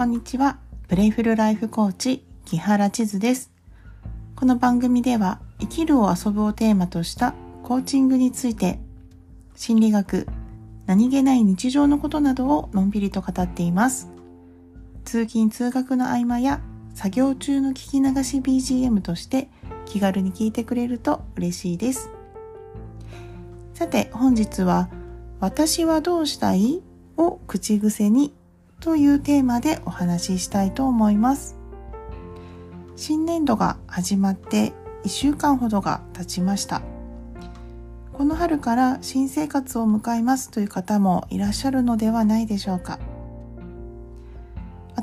こんにちは。プレイフルライフコーチ、木原千鶴です。この番組では、生きるを遊ぶをテーマとしたコーチングについて、心理学、何気ない日常のことなどをのんびりと語っています。通勤通学の合間や作業中の聞き流し BGM として気軽に聞いてくれると嬉しいです。さて本日は私はどうしたい？を口癖にというテーマでお話ししたいと思います。新年度が始まって1週間ほどが経ちました。この春から新生活を迎えますという方もいらっしゃるのではないでしょうか。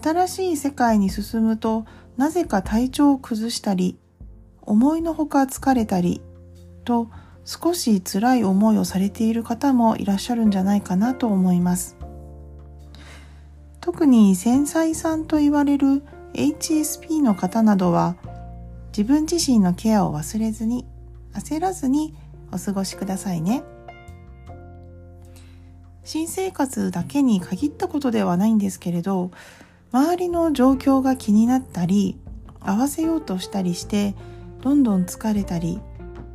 新しい世界に進むとなぜか体調を崩したり、思いのほか疲れたりと少し辛い思いをされている方もいらっしゃるんじゃないかなと思います。特に繊細さんと言われる HSP の方などは自分自身のケアを忘れずに焦らずにお過ごしくださいね。新生活だけに限ったことではないんですけれど周りの状況が気になったり合わせようとしたりしてどんどん疲れたり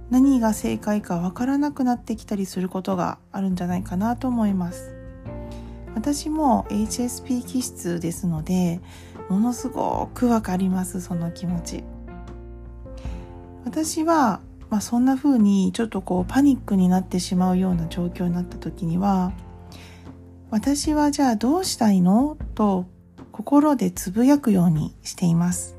何が正解かわからなくなってきたりすることがあるんじゃないかなと思います。私も HSP 気質ですのでものすごくわかりますその気持ち。私は、まあ、そんな風にちょっとこうパニックになってしまうような状況になった時には私はじゃあどうしたいの？と心でつぶやくようにしています。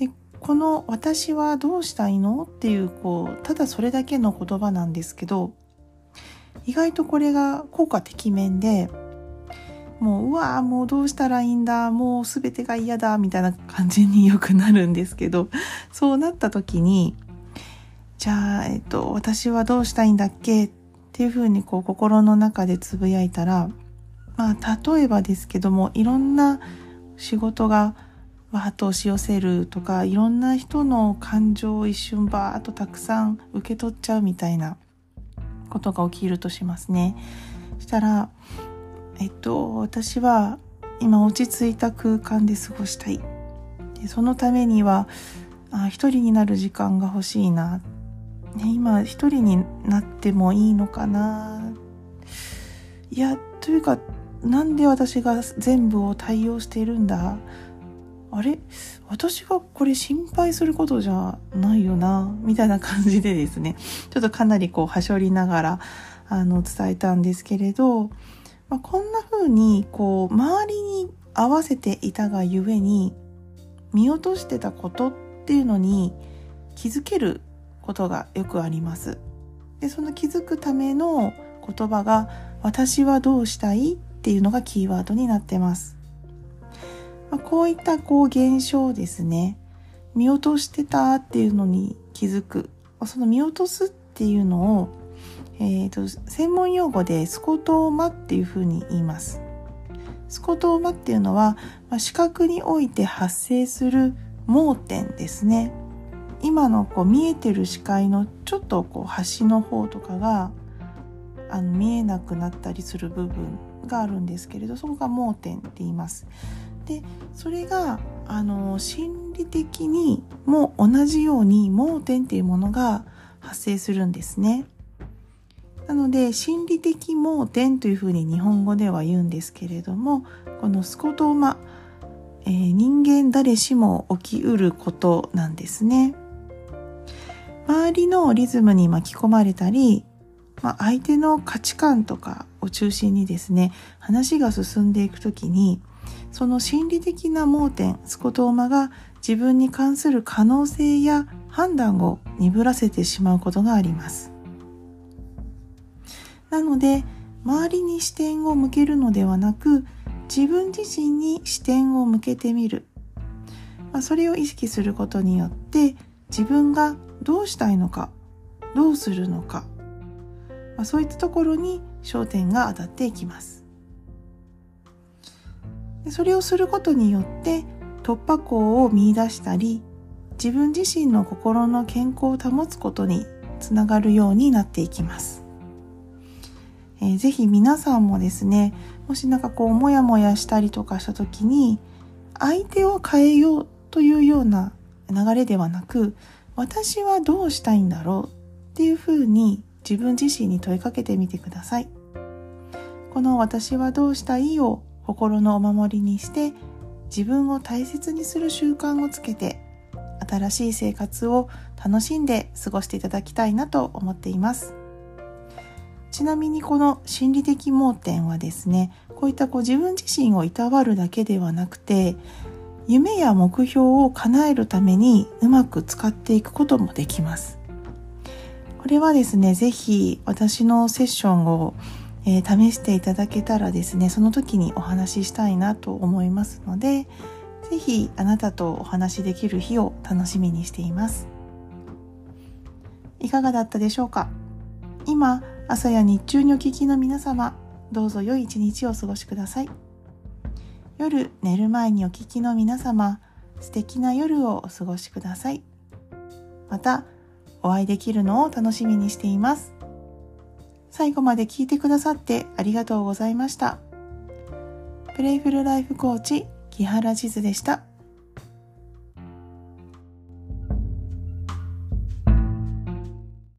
でこの私はどうしたいの？っていうこうただそれだけの言葉なんですけど意外とこれが効果てきめんでもううわーもうどうしたらいいんだもう全てが嫌だみたいな感じによくなるんですけどそうなった時にじゃあ、えっと、私はどうしたいんだっけ？っていうふうにこう心の中でつぶやいたらまあ例えばですけどもいろんな仕事がわーっと押し寄せるとかいろんな人の感情を一瞬バーっとたくさん受け取っちゃうみたいなことが起きるとしますね。したら、えっと、私は今落ち着いた空間で過ごしたい。でそのためには、あ一人になる時間が欲しいな。ね、今一人になってもいいのかな。いや、というか、なんで私が全部を対応しているんだあれ？私がこれ心配することじゃないよなみたいな感じでですね ちょっとかなりこうはしょりながらあの伝えたんですけれど、まあ、こんな風にこう周りに合わせていたがゆえに見落としてたことっていうのに気づけることがよくあります。でその気づくための言葉が「私はどうしたい?」っていうのがキーワードになってます。まあ、こういったこう現象ですね。見落としてたっていうのに気づく。その見落とすっていうのを、えーと、専門用語でスコトーマっていうふうに言います。スコトーマっていうのは、まあ、視覚において発生する盲点ですね。今のこう見えてる視界のちょっとこう端の方とかがあの見えなくなったりする部分があるんですけれどそこが盲点って言います。でそれがあの心理的にも同じように盲点っていうものが発生するんですね。なので心理的盲点というふうに日本語では言うんですけれどもこのスコトーマ、えー、人間誰しも起きうることなんですね。周りのリズムに巻き込まれたり、まあ、相手の価値観とかを中心にですね話が進んでいくときにその心理的な盲点スコトーマが自分に関する可能性や判断を鈍らせてしまうことがあります。なので周りに視点を向けるのではなく自分自身に視点を向けてみる、まあ、それを意識することによって自分がどうしたいのかどうするのか、まあ、そういったところに焦点が当たっていきます。でそれをすることによって突破口を見出したり自分自身の心の健康を保つことにつながるようになっていきますえー、ぜひ皆さんもですね、もしなんかこう、もやもやしたりとかした時に、相手を変えようというような流れではなく、私はどうしたいんだろうっていうふうに自分自身に問いかけてみてください。この私はどうしたいを心のお守りにして自分を大切にする習慣をつけて新しい生活を楽しんで過ごしていただきたいなと思っています。ちなみにこの心理的盲点はですね、こういったこう自分自身をいたわるだけではなくて、夢や目標を叶えるためにうまく使っていくこともできます。これはですね、ぜひ私のセッションを、えー、試していただけたらですね、その時にお話ししたいなと思いますので、ぜひあなたとお話しできる日を楽しみにしています。いかがだったでしょうか？今、朝や日中にお聞きの皆様、どうぞ良い一日をお過ごしください。夜寝る前にお聞きの皆様、素敵な夜をお過ごしください。また、お会いできるのを楽しみにしています。最後まで聞いてくださってありがとうございました。プレイフルライフコーチ、木原地図でした。